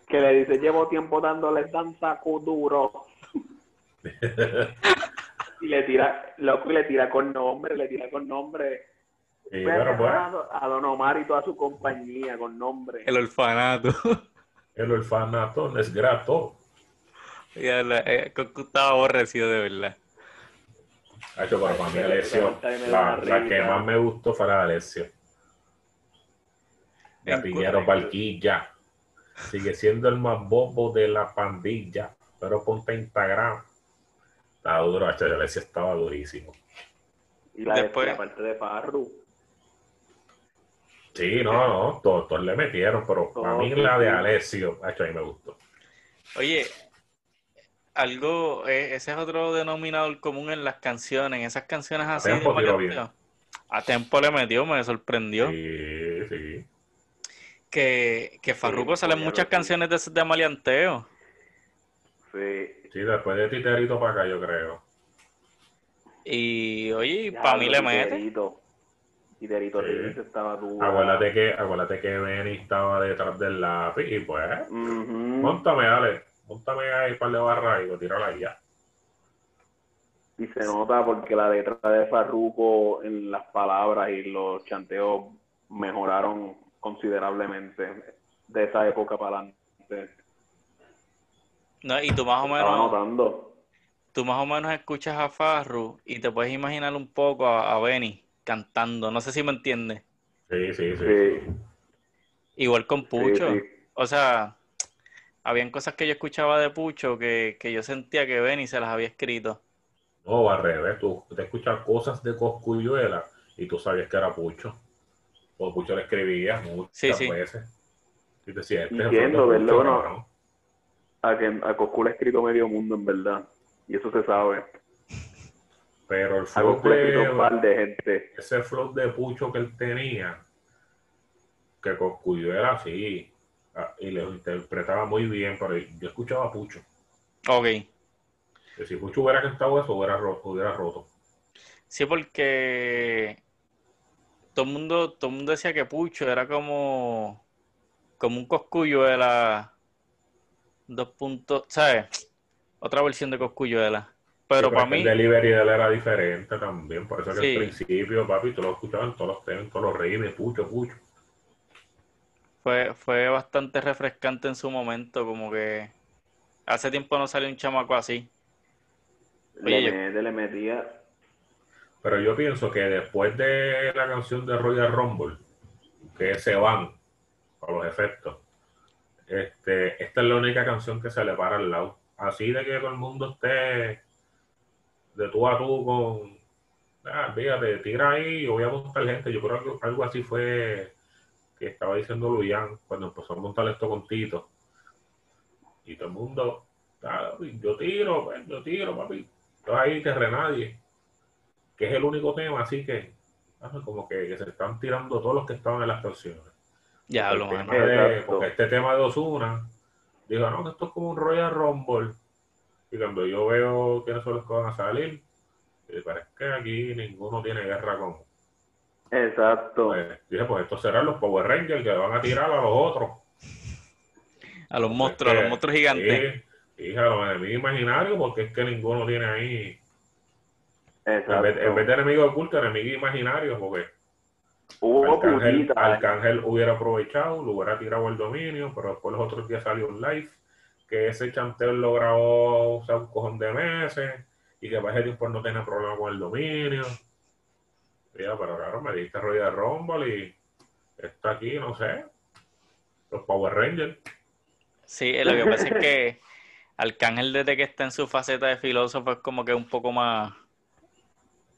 Que le dice, llevo tiempo dándole tanta duro. y le tira, loco, y le tira con nombre, le tira con nombre. Sí, pero pues, a, a Don Omar y toda su compañía con nombre. El orfanato. el orfanato no es grato. Ya la- eh, Coscu estaba aborrecido de verdad. Hacho, para mí Alessio, le- le- le- la, que más me gustó fue la de Alessio. De Piñero correcto. Barquilla. Sigue siendo el más bobo de la pandilla. Pero ponte a Instagram. Estaba duro, hacho, Alessio estaba durísimo. Y la, Después- la parte de Farru. Sí, no, no, todos, todos le metieron, pero a mí la de. Alessio, a mí me gustó. Oye, algo, eh, ese es otro denominador común en las canciones, en esas canciones así. Tempo de tiró maleanteo. A Tempo le metió, me sorprendió. Sí, sí. Que, que Farruko Sí, sale en muchas canciones de, de maleanteo. Sí. Sí, después de Titerito para acá, yo creo. Y oye, para mí le mete. Derito Sí. Estaba duro. Acuérdate que, acuérdate que Benny estaba detrás del lápiz y pues, Ujú. montame, dale, montame ahí un par de barras y lo tiro ahí ya. Y se nota porque la letra de Farruko en las palabras y los chanteos mejoraron considerablemente de esa época para adelante. No, y tú más o Estaba menos, notando. tú más o menos escuchas a Farru y te puedes imaginar un poco a, a Benny cantando. No sé si me entiendes. Sí, sí, sí. Sí, Igual con Pucho. sí, sí. O sea, habían cosas que yo escuchaba de Pucho que, que yo sentía que Benny se las había escrito. No, al revés, tú te escuchas cosas de Coscuyuela y tú sabías que era Pucho. O Pucho le escribía muchas Sí, sí. veces. Y decía, este Entiendo, de ¿verdad? Bueno. A, que, a Coscu le ha escrito medio mundo, en verdad. Y eso se sabe. Pero el flow Coscu escrito un par de, de gente. ese flow de Pucho que él tenía, que Coscuyuela sí, ah, y le interpretaba muy bien, pero yo escuchaba a Pucho. Ok. Que si Pucho hubiera cantado eso, hubiera roto. Hubiera roto. Sí, porque todo el mundo, todo el mundo decía que Pucho era como, como un coscuyuela dos puntos, ¿sabes? Otra versión de coscuyuela. Pero Sí, para es que mí, El delivery de él era diferente también. Por eso que Sí. al principio, papi, tú lo escuchabas en todos los temas, todos los ritmos, Pucho, Pucho. fue, fue bastante refrescante en su momento, como que hace tiempo no salió un chamaco así. Oye, Le, yo- le metía. Pero yo pienso que después de la canción de Royal Rumble, que se van a los efectos, este, esta es la única canción que se le para al lado. Así de que todo el mundo esté de tú a tú con, ah, fíjate, tira ahí, yo voy a montar gente. Yo creo que algo así fue que estaba diciendo Luyan cuando empezó a montar esto con Tito. Y todo el mundo, ah, yo tiro, pues, yo tiro, papi. Entonces ahí que renadie que es el único tema, así que como que, que se están tirando todos los que estaban en las canciones. Ya hablo, tema de- porque este tema de Osuna dijo, no, que esto es como un Royal Rumble. Y cuando yo veo quiénes son los que van a salir, y parece que aquí ninguno tiene guerra con. Exacto. Pues, dije, pues estos serán los Power Rangers que van a tirar a los otros. A los monstruos, a los monstruos gigantes. Sí, hija, a los enemigos imaginarios, porque es que ninguno tiene ahí. En vez, en vez, de enemigo oculto, enemigo imaginario, porque Hubo Arcángel, Arcángel hubiera aprovechado, lo hubiera tirado el dominio, pero después los otros días salió un live que ese chanteo lo grabó o sea, un cojón de meses y que para ese tiempo no tenía problema con el dominio. Ya, pero claro, me diste rollo de Rumble y está aquí, no sé, los Power Rangers. Sí, lo que pasa es que Arcángel desde que está en su faceta de filósofo es como que un poco más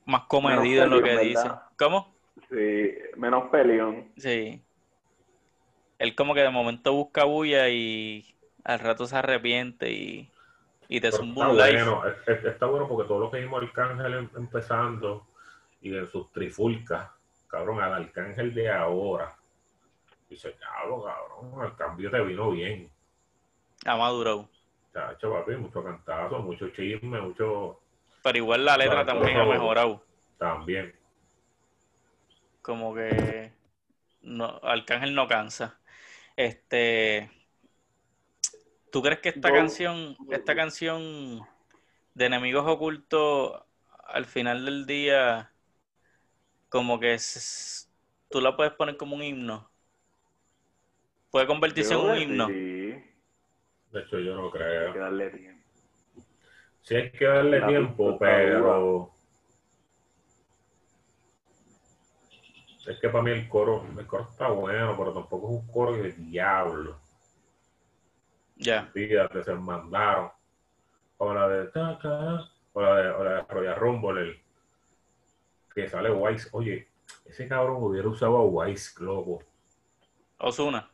más comedido en lo que dice. ¿Cómo? Sí, menos peleón. Sí. Él como que de momento busca bulla y al rato se arrepiente y, y te zumba un bueno, Está bueno porque todo lo que vimos Arcángel em, empezando y en sus trifulcas, cabrón, al Arcángel de ahora. Dice, cabrón, cabrón, el cambio te vino bien. Ha madurado. Chacho, papi, mucho cantazo, mucho chisme, mucho... Pero igual la letra también ha mejorado. También como que no, Arcángel no cansa. Este, ¿tú crees que esta canción, esta canción de enemigos ocultos al final del día, como que es, tú la puedes poner como un himno? ¿Puede convertirse en un himno? De hecho, yo no creo. Hay que darle tiempo. Sí, hay que darle tiempo, pero Es que para mí el coro, el coro está bueno, pero tampoco es un coro de diablo. Ya. Fíjate, se mandaron. O la de Taca, o la de, o la de Royal Rumble, el, que sale Wise. Oye, ese cabrón hubiera usado a Wise, loco. Osuna.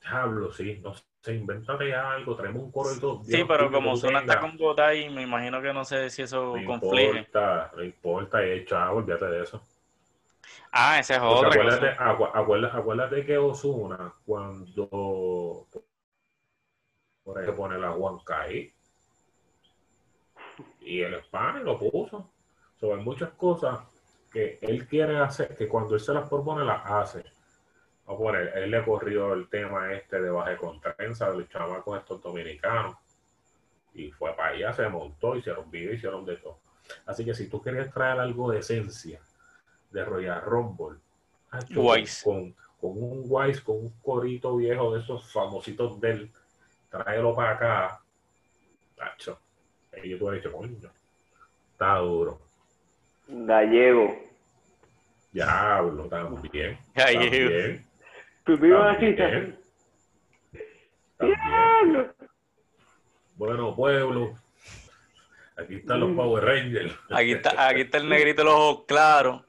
Diablo, sí, no sé, invéntate algo, traemos un coro y todo. Sí, pero como Osuna está con Gotay, me imagino que no sé si eso no Importa, no importa, eh, chavo, olvídate de eso. Ah, ese es otro. Acuérdate, acuérdate, acuérdate, que Osuna, cuando por ahí pone la Huancaí y el Spani lo puso. Sobre muchas cosas que él quiere hacer, que cuando él se las propone, las hace. A poner, él le corrió el tema este de baje contraensa de los con estos dominicanos. Y fue para allá, se montó, hicieron video, hicieron de todo. Así que si tú quieres traer algo de esencia, de Royal Rumble. Con, con, un Wise, con un corito viejo de esos famositos del tráelo para acá. Tacho. Y yo tuve dicho, coño, está duro. Gallego. Diablo, también. Gallego. También. Tu también. también. Bueno, pueblo. Aquí están los Power Rangers. Aquí está, aquí está el negrito de los ojos claros.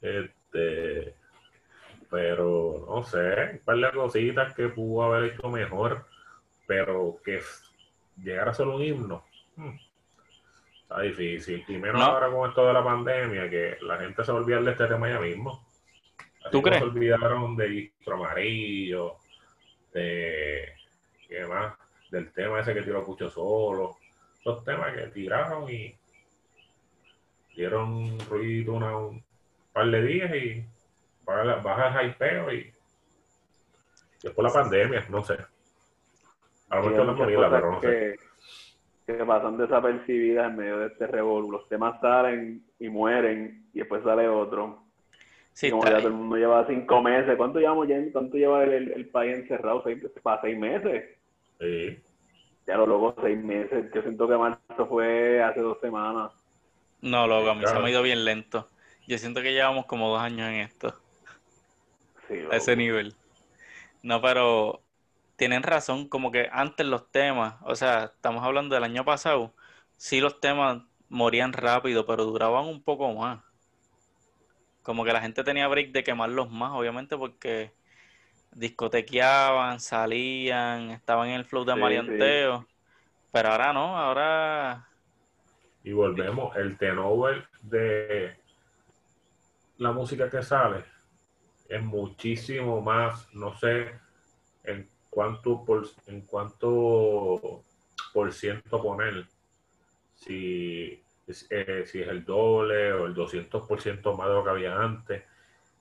Este, pero no sé, un par de cositas que pudo haber hecho mejor, pero que llegar a ser un himno hmm, está difícil. Y menos ahora con esto de la pandemia, que la gente se olvida de este tema ya mismo. ¿Tú crees? Se olvidaron de Distro Amarillo, de ¿qué más? Del tema ese que tiró Pucho solo. Esos temas que tiraron y dieron ruido una, un par de días y baja el hypeo y después la pandemia, no sé. A lo mejor la pero no sé. Que pasan desapercibidas en medio de este revolvo. Los temas salen y mueren y después sale otro. Sí, como ya todo el mundo lleva cinco meses. ¿Cuánto llevamos ya? ¿Cuánto lleva el, país encerrado? ¿Seis, ¿Para seis meses? Sí. Ya lo luego seis meses. Yo siento que marzo fue hace dos semanas. No, luego a mí se me ha ido bien lento. Yo siento que llevamos como dos años en esto. Sí, a ese nivel. No, pero tienen razón, como que antes los temas, o sea, estamos hablando del año pasado, sí los temas morían rápido, pero duraban un poco más. Como que la gente tenía break de quemarlos más, obviamente, porque discotequeaban, salían, estaban en el flow de marianteo. Pero ahora no, ahora y volvemos, el tenor de la música que sale es muchísimo más, no sé en cuánto por, en cuánto por ciento poner, si, eh, si es el doble o el 200% más de lo que había antes,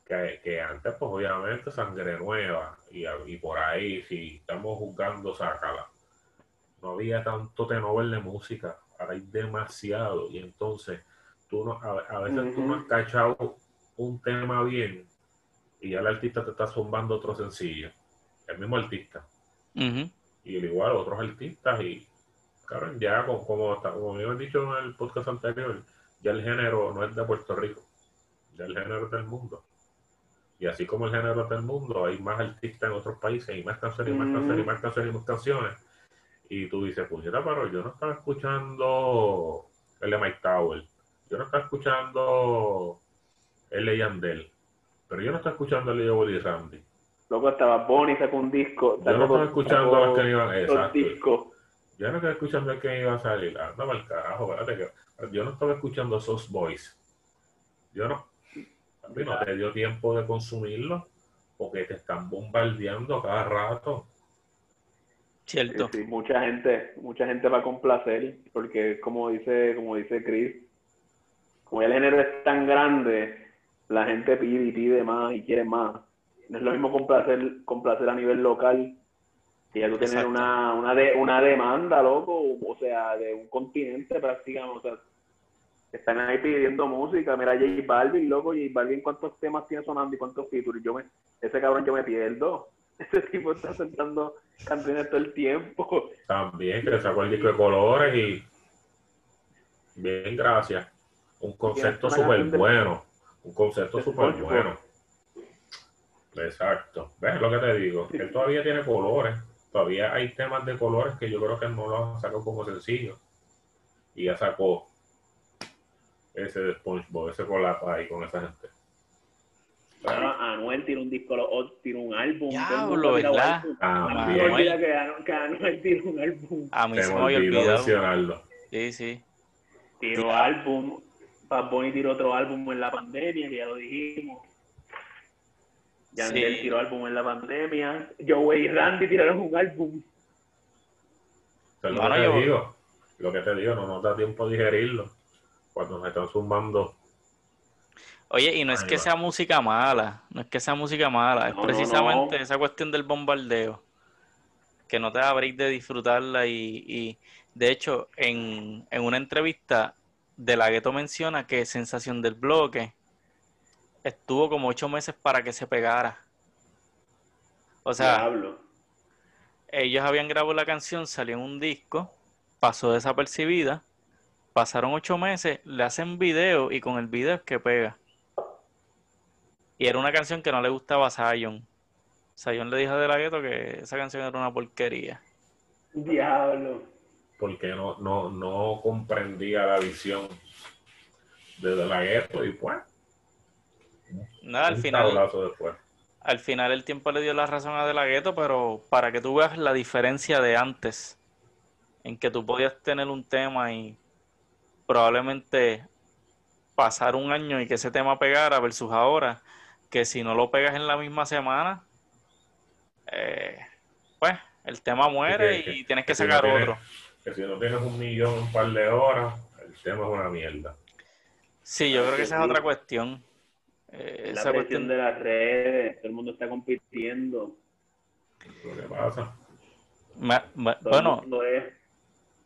que, antes pues obviamente sangre nueva y, y por ahí si estamos juzgando, sácala. No había tanto tenor de música hay demasiado y entonces tú no, a, veces tú no has cachado un tema bien y ya el artista te está zumbando otro sencillo. El mismo artista. Y igual otros artistas y, claro, ya como, como, como me han dicho en el podcast anterior, ya el género no es de Puerto Rico, ya el género es del mundo. Y así como el género es del mundo, hay más artistas en otros países y más canciones y más canciones y más canciones y más canciones. Y tú dices, puñeta, pero yo no estaba escuchando el de Mike Tower, yo no estaba escuchando el de Yandel, pero yo no estaba escuchando el de Willy Randy. Luego estaba Bonnie sacó un disco. Yo no estaba escuchando los que iban exacto. Yo no estaba escuchando que iba a salir. Anda el carajo, espérate que yo no estaba escuchando esos boys. Yo no. A mí no te dio tiempo de consumirlo porque te están bombardeando cada rato. Cierto. Sí, mucha gente, mucha gente va a complacer, porque como dice, como dice Chris, como el género es tan grande, la gente pide y pide más y quiere más. No es lo mismo complacer, complacer a nivel local que ya tú tener una, una, de, una demanda, loco, o sea, de un continente prácticamente. O sea, están ahí pidiendo música. Mira, J Balvin, loco, J Balvin, ¿cuántos temas tiene sonando y cuántos features? Yo me, ese cabrón yo me pierdo. Ese tipo está sentando canciones todo el tiempo. También, que le sacó el disco de colores y. Bien, gracias. Un concepto súper bueno. Un concepto súper bueno. Exacto. ¿Ves lo que te digo? Él todavía tiene colores. Todavía hay temas de colores que yo creo que no lo sacó como sencillo. Y ya sacó ese de SpongeBob, ese con la ahí con esa gente. Anuel tiene un disco, tiene un álbum. Diablo, ¿verdad? Ah, me olvida que, que Anuel tiene un álbum. A mí se me había olvidado. Sí, sí. Tiró álbum. Bad Bunny tiró otro álbum en la pandemia, que ya lo dijimos. Yandel sí. tiró álbum en la pandemia. Joe y Randy tiraron un álbum. Pero lo, que te digo, lo que te digo, no nos da tiempo de digerirlo. Cuando nos están sumando Oye, y no es que sea música mala, no es que sea música mala, es precisamente esa cuestión del bombardeo, que no te da break de disfrutarla y, y de hecho en, en, una entrevista de la Gueto menciona que Sensación del Bloque estuvo como ocho meses para que se pegara. O sea, ellos habían grabado la canción, salió en un disco, pasó desapercibida, pasaron ocho meses, le hacen video y con el video es que pega. Y era una canción que no le gustaba a Zion. Zion le dijo de la gueto que esa canción era una porquería. Diablo. Porque no, no, no comprendía la visión de la gueto y pues. Nada, al final. Al final el tiempo le dio la razón a De La Gueto, pero para que tú veas la diferencia de antes, en que tú podías tener un tema y probablemente pasar un año y que ese tema pegara versus ahora, que si no lo pegas en la misma semana, eh, pues el tema muere y tienes que, sacar otro. Que si no tienes un millón, un par de horas, el tema es una mierda. Sí, yo creo que esa es otra cuestión. Eh, la cuestión de las redes, todo el mundo está compitiendo. Lo que pasa. bueno,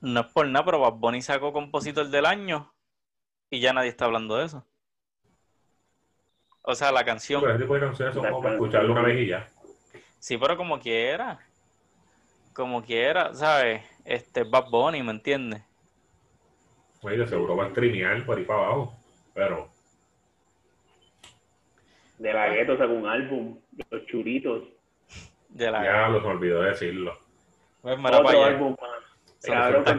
no es por nada, pero Bad Bunny sacó compositor del año y ya nadie está hablando de eso. O sea, la canción. Pero ese tipo de canciones son como para escucharlo una vez y ya. Sí, pero como quiera. Como quiera, ¿sabes? Este Bad Bunny, ¿me entiendes? Oye, seguro va a streamear por ahí para abajo. Pero. De la gueto sacó un álbum, Los Churitos. De la ya, los olvidó decirlo. Pues Otro álbum más. Claro, con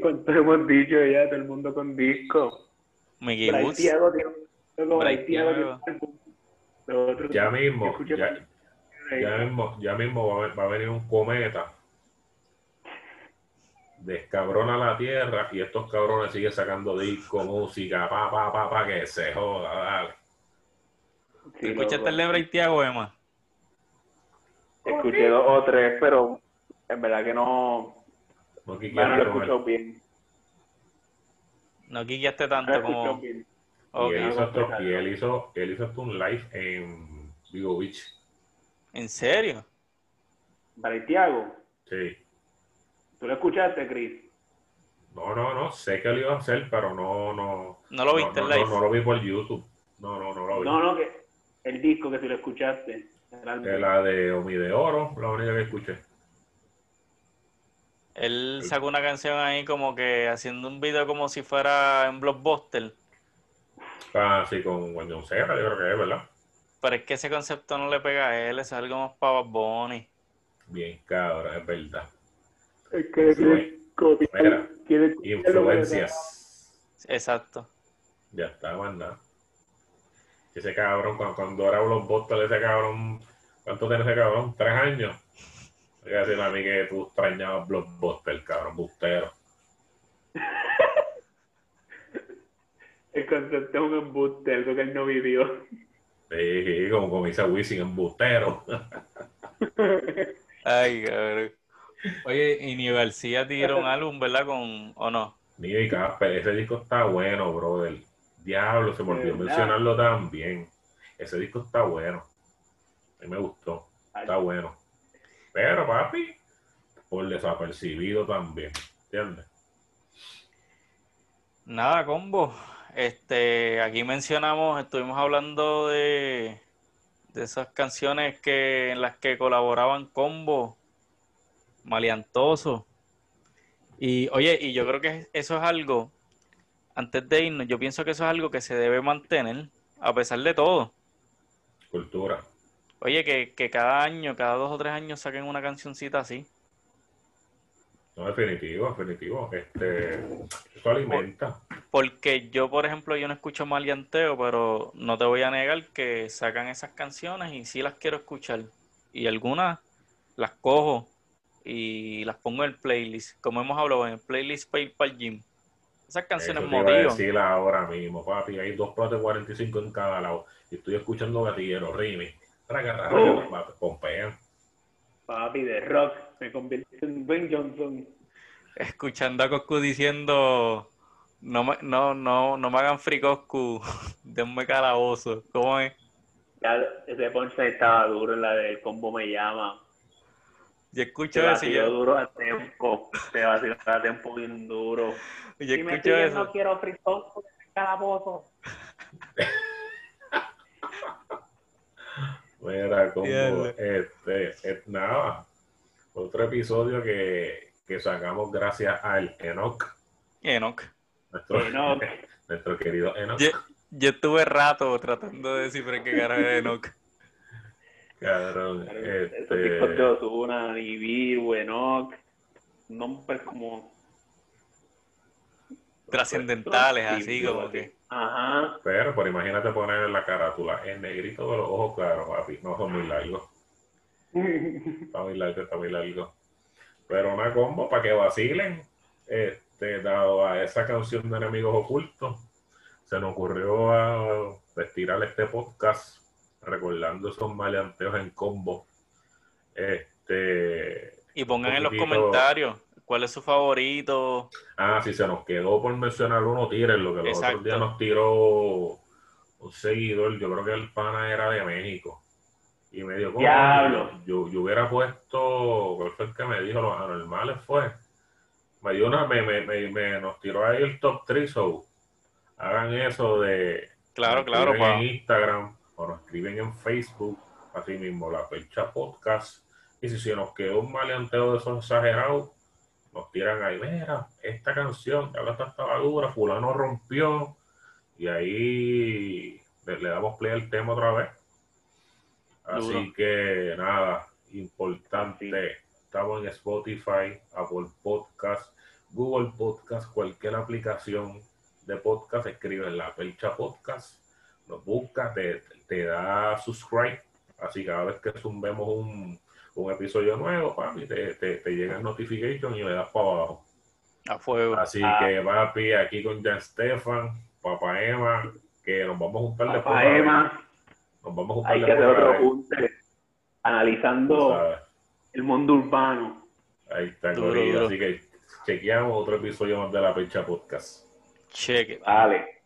¿Cuánto hemos dicho ya? Todo el mundo con disco. Mickey Woods. Tiago, ya mismo, ya, ya, mismo, ya mismo va a, va a venir un cometa descabrona la tierra y estos cabrones siguen sacando disco, música, pa, pa, pa, pa, que se joda, dale. Sí, ¿Escuchaste el Lebra y Tiago, Emma? Escuché dos o tres, pero en verdad que no, no, no lo escucho bien. No quiqueaste tanto como. Y, él hizo esto, y él hizo, él hizo un live en Vigo Beach. ¿En serio? ¿Tiago? Sí. ¿Tú lo escuchaste, Chris? No, no, no, sé que lo iba a hacer, pero no, no. ¿No lo viste no, en live? No, no, lo vi por YouTube. No, no, no lo vi. No, no, que el disco que si lo escuchaste. De la de Omi de Oro, la única que escuché. Él sacó una canción ahí como que haciendo un video como si fuera en Blockbuster. Ah, sí, con Wendy Serra, yo creo que es, ¿verdad? Pero es que ese concepto no le pega a él, es algo más para Bunny. Bien, cabrón, es verdad. Es que Sí, copiar, Mira, quiere Influencias. Exacto. Ya está, más nada. Ese cabrón, cuando, cuando era Blockbuster, ese cabrón, ¿cuánto tiene ese cabrón? ¿Tres años? Voy a decirle a mí que tú extrañabas Blockbuster, cabrón, bustero. El concepto es un embuste, algo que él no vivió. Sí, sí, como, dice Wisin, en bustero. Ay, cabrón. Oye, y Ni García tiró un álbum, ¿verdad? Con, ¿O no? Ni y Casper, ese disco está bueno, brother. Diablo, se me olvidó ¿Verdad? mencionarlo también. Ese disco está bueno. A mí me gustó. Está bueno. Pero, papi, por desapercibido también. ¿Entiendes? Nada, combo. Este, aquí mencionamos, estuvimos hablando de, de esas canciones que en las que colaboraban combo, maleantoso. Y oye, y yo creo que eso es algo, antes de irnos, yo pienso que eso es algo que se debe mantener, a pesar de todo. Cultura. Oye, que, que cada año, cada dos o tres años saquen una cancioncita así. No, definitivo, definitivo. Este, eso alimenta. Porque yo, por ejemplo, yo no escucho maleanteo, pero no te voy a negar que sacan esas canciones y sí las quiero escuchar. Y algunas las cojo y las pongo en el playlist, como hemos hablado en el playlist para ir para el gym. Esas canciones Eso te iba a motivan. decir ahora mismo, papi. Hay dos platos de 45 en cada lado. Y estoy escuchando gatillero, Rimi. Traga, traga, papi, pompean. Papi de rock, me convierte en Ben Johnson. Escuchando a Coscu diciendo, no me, no, no, no me hagan free Coscu, denme calabozo. ¿Cómo es? Ya, ese ponche estaba duro en la del combo me llama. Yo escucho eso y vaciló yo, duro a tiempo. Se vaciló a tiempo bien duro. yo Si me escucho piden, eso. no quiero frijol con calabozo. Mira, como este, es nada. Otro episodio que, que sacamos gracias al Enoch, Enoch. nuestro, Enoch. nuestro querido Enoch. Yo, yo estuve rato tratando de descifrar qué cara era Enoch. Cabrón, Esos discos de este, Ozuna, Nibiru, Enoch, nombres como... Trascendentales, así Sí, como que. Ajá. pero, pero imagínate poner en la carátula el negrito de los ojos claros, papi. No son muy largos. Está muy largo, está muy largo. Pero una combo para que vacilen. Este, dado a esa canción de enemigos ocultos, se nos ocurrió a estirar este podcast recordando esos maleanteos en combo. Este, Y pongan en los comentarios cuál es su favorito. ah, si se nos quedó por mencionar uno, tírenlo, que los otros días nos tiró un seguidor, yo creo que el pana era de México. Y me dijo, "Coño, Diablo. Yo, yo hubiera puesto, ¿cuál fue el que me dijo? Los anormales fue. Me dio una, me, me, me, me- nos tiró ahí el top 3, so hagan eso de Claro, claro, en Instagram o nos escriben en Facebook, así mismo, la Percha Podcast. Y si se nos quedó un maleanteo de esos exagerados, nos tiran ahí, mira, esta canción, ya esta estaba dura, fulano rompió, y ahí le, le damos play al tema otra vez. Así Duro. que nada, importante, estamos en Spotify, Apple Podcast, Google Podcast, cualquier aplicación de podcast, escribe en la Percha Podcast, nos busca, te, te da subscribe, así cada vez que zumbemos un, un episodio nuevo, papi, te, te, te llega el notification y le das para abajo. A fuego. Así Ah. que, papi, aquí con Jan Stefan, Papá Emma, que nos vamos a juntar después. Papá. Emma, Nos vamos a juntar hay que después, hacer otro analizando el mundo urbano. Ahí está, Corillo. Así que chequeamos otro episodio más de la Pecha Podcast. Cheque. Vale.